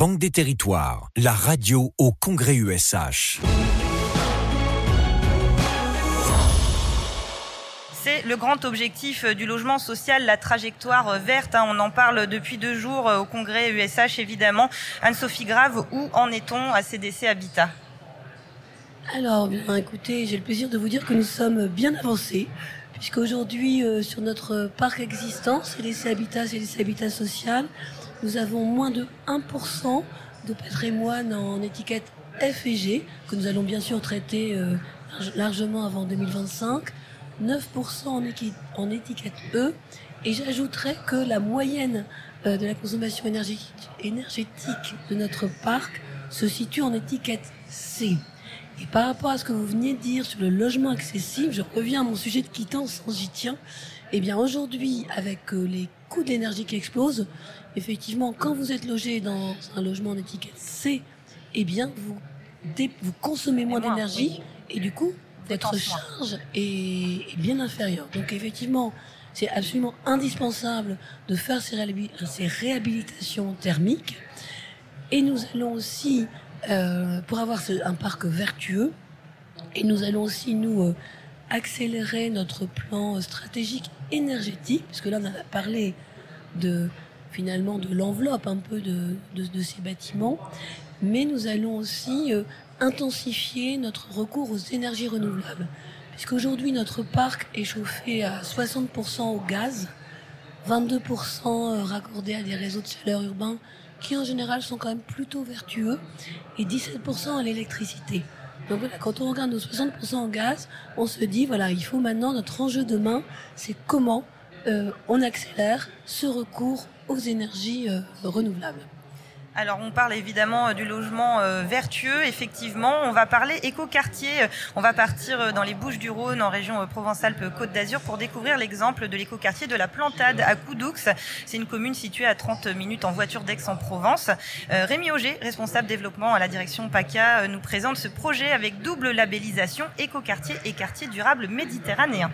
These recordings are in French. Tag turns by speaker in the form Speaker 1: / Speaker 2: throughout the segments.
Speaker 1: Banque des Territoires, la radio au Congrès USH.
Speaker 2: C'est le grand objectif du logement social, la trajectoire verte. Hein. On en parle depuis deux jours au congrès USH, évidemment. Anne-Sophie Grave, où en est-on à CDC Habitat?
Speaker 3: Alors, bien, écoutez, j'ai le plaisir de vous dire que nous sommes bien avancés, puisqu'aujourd'hui, euh, sur notre parc existant, CDC Habitat, CDC Habitat Social, nous avons moins de 1% de patrimoine en étiquette F et G, que nous allons bien sûr traiter euh, largement avant 2025, 9% en, étiquette E, et j'ajouterais que la moyenne euh, de la consommation énergétique, de notre parc se situe en étiquette C. Et par rapport à ce que vous veniez de dire sur le logement accessible, je reviens à mon sujet de quittance, j'y tiens. Eh bien aujourd'hui, avec euh, les coûts de l'énergie qui explosent, effectivement, quand vous êtes logé dans un logement d'étiquette C, eh bien, vous, vous consommez moins d'énergie et du coup, votre charge est, bien inférieure. Donc, effectivement, c'est absolument indispensable de faire ces, réhabilitations thermiques. Et nous allons aussi, euh, pour avoir un parc vertueux, et nous allons aussi nous euh, accélérer notre plan stratégique énergétique, puisque là on a parlé de finalement de l'enveloppe un peu de, ces bâtiments, mais nous allons aussi euh, intensifier notre recours aux énergies renouvelables, puisqu'aujourd'hui notre parc est chauffé à 60% au gaz, 22% euh, raccordé à des réseaux de chaleur urbains qui en général sont quand même plutôt vertueux, et 17% à l'électricité. Donc voilà, quand on regarde nos 60% en gaz, on se dit, voilà, il faut maintenant, notre enjeu demain, c'est comment euh, on accélère ce recours aux énergies euh, renouvelables.
Speaker 2: Alors on parle évidemment euh, du logement vertueux, effectivement. On va parler écoquartier. On va partir dans les Bouches du Rhône, en région Provence-Alpes-Côte d'Azur, pour découvrir l'exemple de l'écoquartier de la Plantade à Coudoux. C'est une commune située à 30 minutes en voiture d'Aix-en-Provence. Rémi Auger, responsable développement à la direction PACA, nous présente ce projet avec double labellisation écoquartier et quartier durable méditerranéen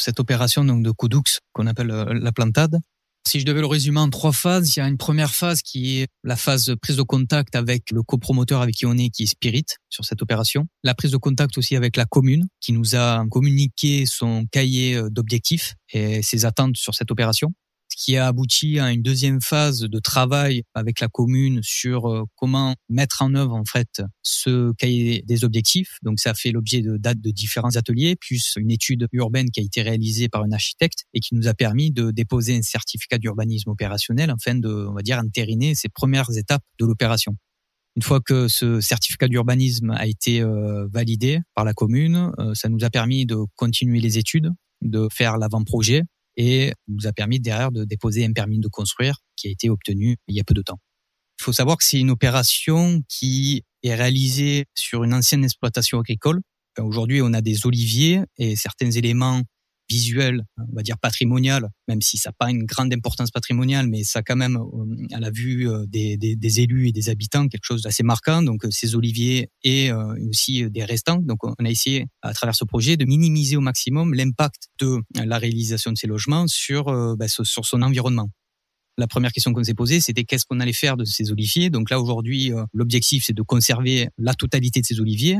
Speaker 4: cette opération de Coudux qu'on appelle euh, la plantade. Si je devais le résumer en trois phases, il y a une première phase qui est la phase prise de contact avec le copromoteur avec qui on est, qui est Spirit sur cette opération. La prise de contact aussi avec la commune qui nous a communiqué son cahier d'objectifs et ses attentes sur cette opération qui a abouti à une deuxième phase de travail avec la commune sur euh, comment mettre en œuvre en fait ce cahier des objectifs. Donc ça fait l'objet de dates de différents ateliers, plus une étude urbaine qui a été réalisée par un architecte et qui nous a permis de déposer un certificat d'urbanisme opérationnel afin de, on va dire, entériner ces premières étapes de l'opération. Une fois que ce certificat d'urbanisme a été euh, validé par la commune, euh, ça nous a permis de continuer les études, de faire l'avant-projet et nous a permis derrière de déposer un permis de construire qui a été obtenu il y a peu de temps. Il faut savoir que c'est une opération qui est réalisée sur une ancienne exploitation agricole. Aujourd'hui, on a des oliviers et certains éléments visuel, on va dire patrimonial, même si ça n'a pas une grande importance patrimoniale, mais ça a quand même, euh, à la vue euh, des, élus et des habitants, quelque chose d'assez marquant. Donc euh, ces oliviers et aussi des restants. Donc on a essayé, à travers ce projet, de minimiser au maximum l'impact de la réalisation de ces logements sur, bah, sur son environnement. La première question qu'on s'est posée, c'était qu'est-ce qu'on allait faire de ces oliviers? Donc là, aujourd'hui, l'objectif, c'est de conserver la totalité de ces oliviers,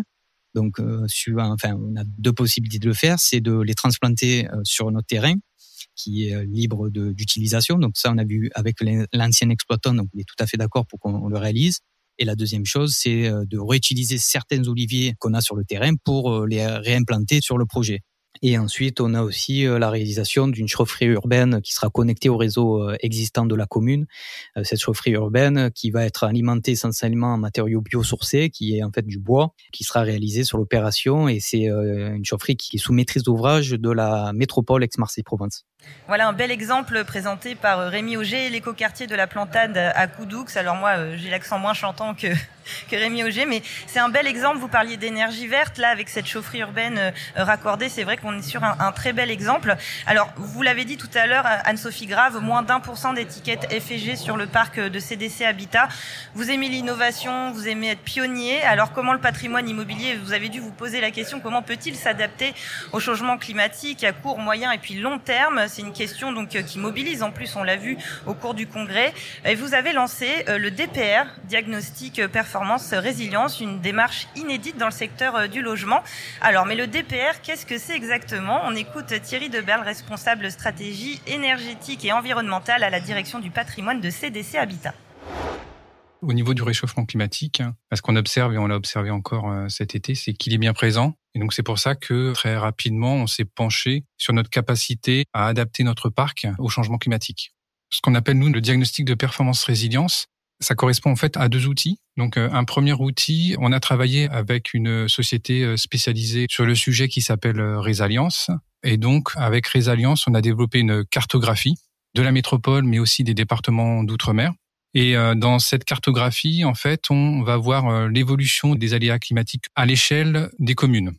Speaker 4: donc, euh, enfin, on a deux possibilités de le faire, c'est de les transplanter euh, sur notre terrain qui est euh, libre d'utilisation. Donc ça, on a vu avec l'ancien exploitant, donc il est tout à fait d'accord pour qu'on le réalise. Et la deuxième chose, c'est de réutiliser certains oliviers qu'on a sur le terrain pour les réimplanter sur le projet. Et ensuite, on a aussi euh, la réalisation d'une chaufferie urbaine qui sera connectée au réseau euh, existant de la commune. Euh, cette chaufferie urbaine qui va être alimentée essentiellement en matériaux biosourcés, qui est en fait du bois, qui sera réalisée sur l'opération. Et c'est une chaufferie qui est sous maîtrise d'ouvrage de la métropole ex-Marseille-Provence.
Speaker 2: Voilà un bel exemple présenté par Rémi Auger, l'écoquartier de la Plantade à Coudoux. Alors moi, j'ai l'accent moins chantant que, Rémi Auger, mais c'est un bel exemple. Vous parliez d'énergie verte, là, avec cette chaufferie urbaine raccordée. C'est vrai qu'on est sur un, très bel exemple. Alors, vous l'avez dit tout à l'heure, Anne-Sophie Grave, moins d'un pour cent d'étiquettes FG sur le parc de CDC Habitat. Vous aimez l'innovation, vous aimez être pionnier. Alors, comment le patrimoine immobilier, vous avez dû vous poser la question, comment peut-il s'adapter au changement climatique à court, moyen et puis long terme? C'est une question donc qui mobilise. En plus, on l'a vu au cours du congrès. Et vous avez lancé le DPR, diagnostic performance résilience, une démarche inédite dans le secteur du logement. Alors, mais le DPR, qu'est-ce que c'est exactement? On écoute Thierry Deberle, responsable stratégie énergétique et environnementale à la direction du patrimoine de CDC Habitat.
Speaker 5: Au niveau du réchauffement climatique, ce qu'on observe et on l'a observé encore euh, cet été, c'est qu'il est bien présent. Et donc c'est pour ça que très rapidement, on s'est penché sur notre capacité à adapter notre parc au changement climatique. Ce qu'on appelle nous le diagnostic de performance résilience, ça correspond en fait à deux outils. Donc euh, un premier outil, on a travaillé avec une société euh, spécialisée sur le sujet qui s'appelle Résalience. Et donc avec Résalience, on a développé une cartographie de la métropole, mais aussi des départements d'outre-mer et euh, dans cette cartographie, en fait, on va voir euh, l'évolution des aléas climatiques à l'échelle des communes.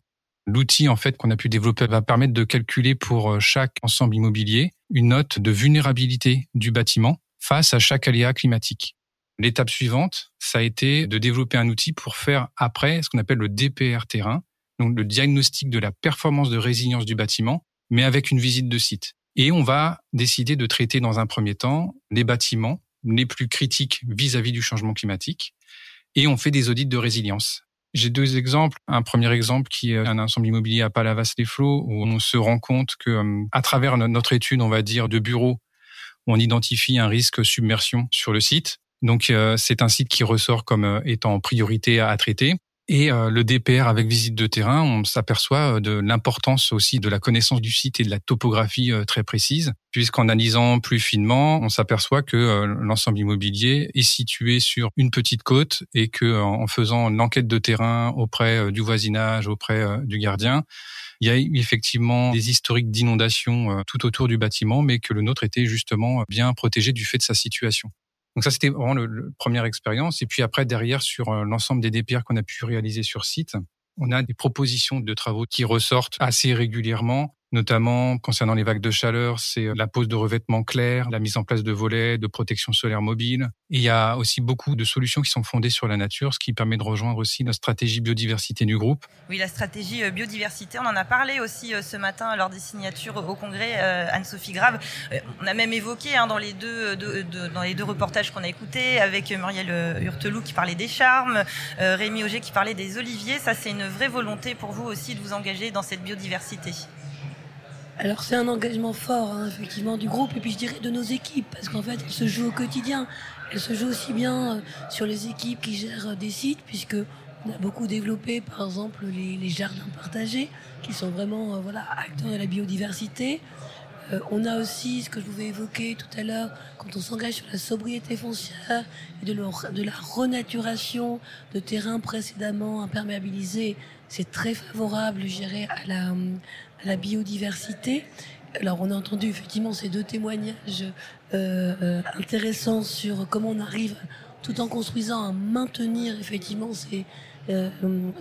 Speaker 5: L'outil en fait qu'on a pu développer va permettre de calculer pour euh, chaque ensemble immobilier une note de vulnérabilité du bâtiment face à chaque aléa climatique. L'étape suivante, ça a été de développer un outil pour faire après ce qu'on appelle le DPR terrain, donc le diagnostic de la performance de résilience du bâtiment, mais avec une visite de site. Et on va décider de traiter dans un premier temps les bâtiments les plus critiques vis-à-vis du changement climatique. Et on fait des audits de résilience. J'ai deux exemples. Un premier exemple qui est un ensemble immobilier à Palavas-les-Flots où on se rend compte que euh, à travers notre étude, on va dire, de bureau, on identifie un risque submersion sur le site. Donc euh, c'est un site qui ressort comme euh, étant en priorité à traiter. Et euh, le DPR avec visite de terrain, on s'aperçoit euh, de l'importance aussi de la connaissance du site et de la topographie euh, très précise, puisqu'en analysant plus finement, on s'aperçoit que l'ensemble immobilier est situé sur une petite côte et que en faisant l'enquête de terrain auprès du voisinage, auprès du gardien, il y a effectivement des historiques d'inondation tout autour du bâtiment, mais que le nôtre était justement bien protégé du fait de sa situation. Donc ça, c'était vraiment le, première expérience. Et puis après, derrière, sur euh, l'ensemble des DPR qu'on a pu réaliser sur site, on a des propositions de travaux qui ressortent assez régulièrement notamment concernant les vagues de chaleur, c'est euh, la pose de revêtements clairs, la mise en place de volets, de protection solaire mobile. Il y a aussi beaucoup de solutions qui sont fondées sur la nature, ce qui permet de rejoindre aussi notre stratégie biodiversité du groupe.
Speaker 2: Oui, la stratégie euh, biodiversité, on en a parlé aussi euh, ce matin lors des signatures au congrès, Anne-Sophie Grave. On a même évoqué hein, dans, les deux, dans les deux reportages qu'on a écoutés avec Muriel Hurtelou qui parlait des charmes, Rémi Auger qui parlait des oliviers. Ça, c'est une vraie volonté pour vous aussi de vous engager dans cette biodiversité.
Speaker 3: Alors c'est un engagement fort, hein, effectivement, du groupe et puis je dirais de nos équipes, parce qu'en fait, elle se joue au quotidien. Elle se joue aussi bien euh, sur les équipes qui gèrent euh, des sites, puisque on a beaucoup développé, par exemple, les, jardins partagés, qui sont vraiment euh, voilà, acteurs de la biodiversité. On a aussi ce que je pouvais évoquer tout à l'heure, quand on s'engage sur la sobriété foncière et de, la renaturation de terrains précédemment imperméabilisés, c'est très favorable, je dirais, à la, la biodiversité. Alors on a entendu effectivement ces deux témoignages euh, euh, intéressants sur comment on arrive tout en construisant à maintenir effectivement ces, euh,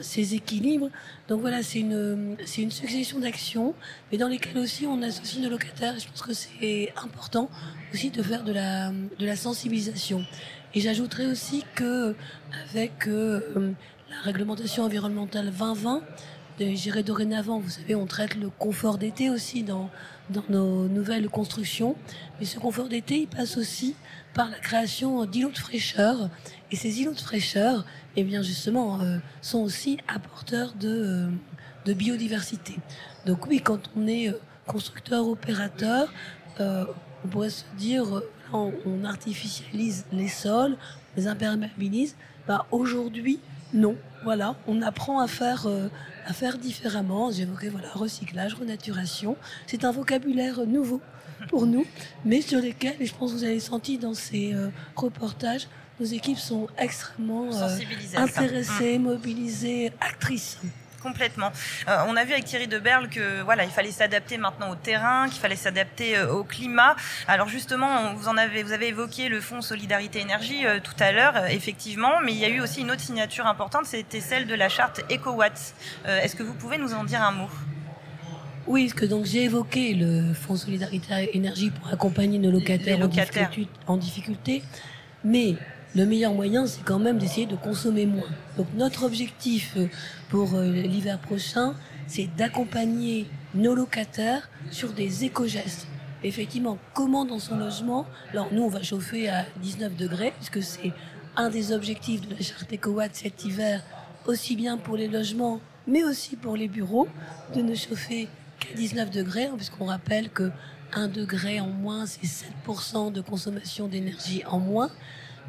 Speaker 3: ces équilibres. Donc voilà, c'est une, c'est une succession d'actions, mais dans lesquelles aussi on associe nos locataires. je pense que c'est important aussi de faire de la, de la sensibilisation. Et j'ajouterais aussi que avec la réglementation environnementale 2020, J'irai dorénavant, vous savez, on traite le confort d'été aussi dans, dans nos nouvelles constructions. Mais ce confort d'été, il passe aussi par la création d'îlots de fraîcheur. Et ces îlots de fraîcheur, eh bien, justement, euh, sont aussi apporteurs de, euh, de biodiversité. Donc oui, quand on est euh, constructeur, opérateur, on pourrait se dire, on, on artificialise les sols, les imperméabilise. Bah, Aujourd'hui, non. Voilà, on apprend à faire, euh, à faire différemment. J'évoquais voilà, recyclage, renaturation. C'est un vocabulaire nouveau pour nous, mais sur lesquels, et je pense que vous avez senti dans ces euh, reportages, nos équipes sont extrêmement euh, intéressées, mmh. mobilisées, actrices.
Speaker 2: Complètement. Euh, on a vu avec Thierry Deberle que voilà, il fallait s'adapter maintenant au terrain, qu'il fallait s'adapter euh, au climat. Alors justement, vous en avez, vous avez évoqué le fonds Solidarité Énergie euh, tout à l'heure, effectivement, mais il y a eu aussi une autre signature importante, c'était celle de la charte EcoWatt. Est-ce que vous pouvez nous en dire un mot?
Speaker 3: Oui, parce que donc j'ai évoqué le Fonds Solidarité Énergie pour accompagner nos locataires, locataires. En, difficulté, mais le meilleur moyen, c'est quand même d'essayer de consommer moins. Donc notre objectif euh, pour euh, l'hiver prochain, c'est d'accompagner nos locataires sur des éco-gestes. effectivement comment dans son logement. Alors nous, on va chauffer à 19 degrés puisque c'est un des objectifs de la charte EcoWatt cet hiver, aussi bien pour les logements, mais aussi pour les bureaux, de ne chauffer qu'à 19 degrés, hein, puisqu'on rappelle que 1 degré en moins, c'est 7% de consommation d'énergie en moins.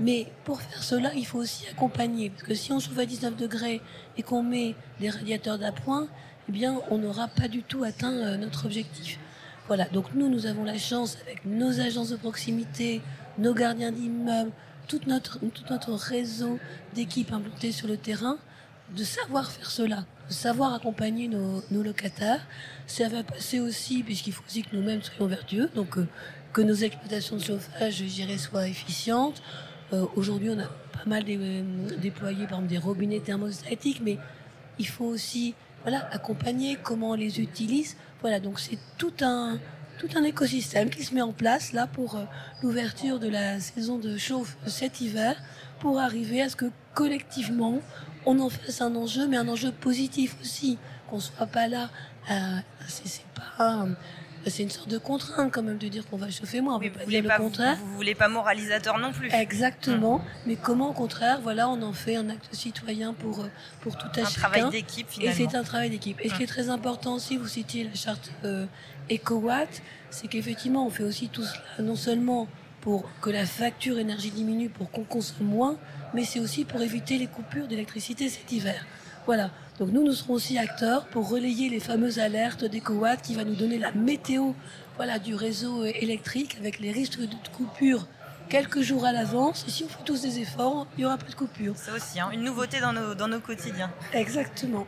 Speaker 3: Mais pour faire cela, il faut aussi accompagner. Parce que si on chauffe à 19 degrés et qu'on met des radiateurs d'appoint, eh bien, on n'aura pas du tout atteint euh, notre objectif. Voilà. Donc nous, nous avons la chance, avec nos agences de proximité, nos gardiens d'immeubles, tout notre, tout notre réseau d'équipes implantées sur le terrain, de savoir faire cela, de savoir accompagner nos, nos locataires. Ça va passer aussi, puisqu'il faut aussi que nous-mêmes soyons vertueux, donc euh, que nos exploitations de chauffage, je dirais, soient efficientes. Euh, Aujourd'hui, on a pas mal euh, déployé, par exemple, des robinets thermostatiques, mais il faut aussi voilà, accompagner comment on les utilise. Voilà, donc c'est tout un, tout un écosystème qui se met en place là pour euh, l'ouverture de la saison de chauffe cet hiver pour arriver à ce que collectivement on en fasse un enjeu, mais un enjeu positif aussi, qu'on soit pas là. Euh, c'est pas c'est une sorte de contrainte quand même de dire qu'on va chauffer moins. On
Speaker 2: Mais
Speaker 3: peut
Speaker 2: vous voulez pas,
Speaker 3: le contraire.
Speaker 2: vous, vous voulez pas moralisateur non plus.
Speaker 3: Exactement. Mais comment, au contraire, voilà, on en fait un acte citoyen pour, euh, pour tout
Speaker 2: Un
Speaker 3: chacun.
Speaker 2: travail d'équipe
Speaker 3: Et
Speaker 2: finalement.
Speaker 3: c'est un travail d'équipe. Et ce qui est très important aussi, vous citiez la charte euh, EcoWatt, c'est qu'effectivement, on fait aussi tout cela, non seulement pour que la facture énergie diminue, pour qu'on consomme moins, mais c'est aussi pour éviter les coupures d'électricité cet hiver. Voilà. Donc nous, nous serons aussi acteurs pour relayer les fameuses alertes d'EcoWatt qui va nous donner la météo voilà, du réseau euh, électrique avec les risques de coupure quelques jours à l'avance. Et si on fait tous des efforts, il n'y aura pas de coupure.
Speaker 2: C'est aussi hein, une nouveauté dans nos, dans nos quotidiens.
Speaker 3: Exactement.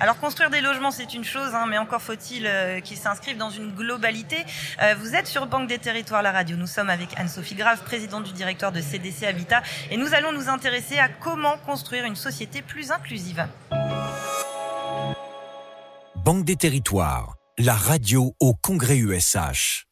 Speaker 2: Alors construire des logements c'est une chose, hein, mais encore faut-il euh, qu'ils s'inscrivent dans une globalité. Euh, vous êtes sur Banque des Territoires, la radio. Nous sommes avec Anne-Sophie Grave, présidente du directoire de CDC Habitat, et nous allons nous intéresser à comment construire une société plus inclusive.
Speaker 1: Banque des territoires, la radio au Congrès USH.